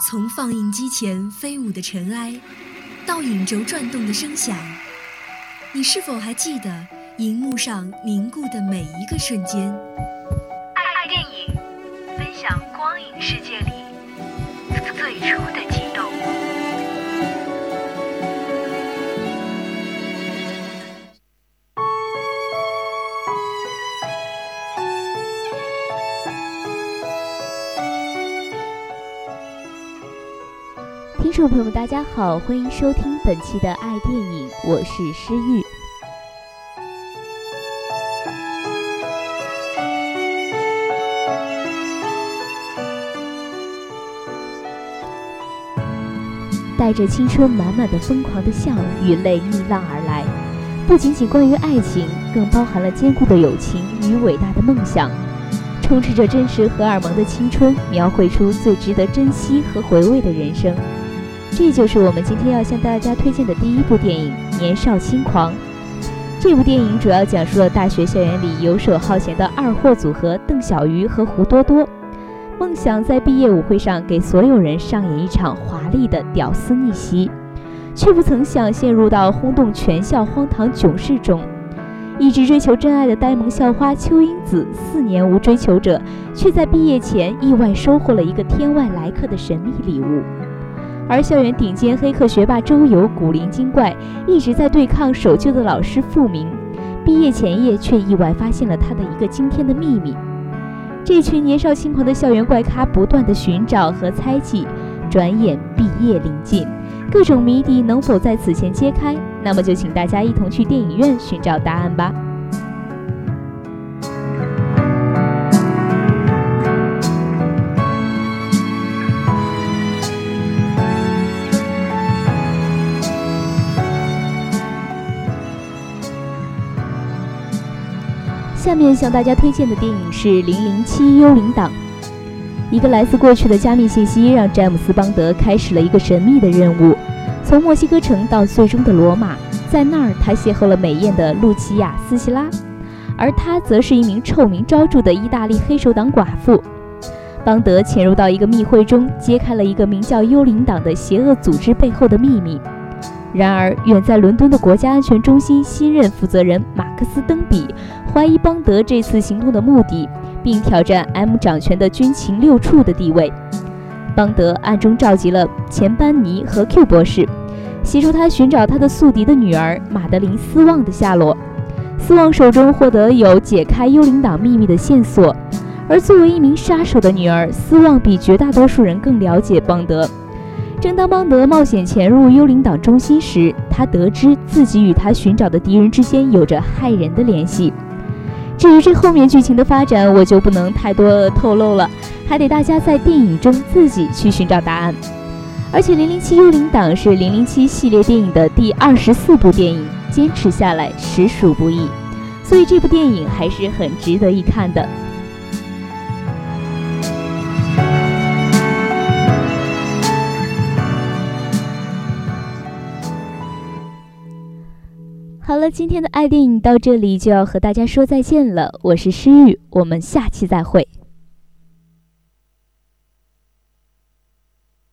从放映机前飞舞的尘埃，到影轴转动的声响，你是否还记得荧幕上凝固的每一个瞬间？听众朋友们，大家好，欢迎收听本期的爱电影，我是诗玉。带着青春满满的疯狂的笑与泪逆浪而来，不仅仅关于爱情，更包含了坚固的友情与伟大的梦想，充斥着真实荷尔蒙的青春，描绘出最值得珍惜和回味的人生。这就是我们今天要向大家推荐的第一部电影《年少轻狂》。这部电影主要讲述了大学校园里游手好闲的二货组合邓小鱼和胡多多，梦想在毕业舞会上给所有人上演一场华丽的屌丝逆袭，却不曾想陷入到轰动全校荒唐囧事中。一直追求真爱的呆萌校花邱英子，四年无追求者，却在毕业前意外收获了一个天外来客的神秘礼物。而校园顶尖黑客学霸周游古灵精怪，一直在对抗守旧的老师傅明。毕业前夜，却意外发现了他的一个惊天的秘密。这群年少轻狂的校园怪咖不断的寻找和猜忌，转眼毕业临近，各种谜底能否在此前揭开？那么就请大家一同去电影院寻找答案吧。下面向大家推荐的电影是《零零七幽灵党》。一个来自过去的加密信息让詹姆斯·邦德开始了一个神秘的任务，从墨西哥城到最终的罗马，在那儿他邂逅了美艳的露琪亚·斯希拉，而她则是一名臭名昭著的意大利黑手党寡妇。邦德潜入到一个密会中，揭开了一个名叫“幽灵党”的邪恶组织背后的秘密。然而，远在伦敦的国家安全中心新任负责人马克思·登比怀疑邦德这次行动的目的，并挑战 M 掌权的军情六处的地位。邦德暗中召集了钱班尼和 Q 博士，协助他寻找他的宿敌的女儿马德琳·斯旺的下落。斯旺手中获得有解开幽灵党秘密的线索，而作为一名杀手的女儿，斯旺比绝大多数人更了解邦德。正当邦德冒险潜入幽灵党中心时，他得知自己与他寻找的敌人之间有着骇人的联系。至于这后面剧情的发展，我就不能太多透露了，还得大家在电影中自己去寻找答案。而且，《零零七幽灵党》是《零零七》系列电影的第二十四部电影，坚持下来实属不易，所以这部电影还是很值得一看的。好了，今天的爱电影到这里就要和大家说再见了。我是诗雨，我们下期再会。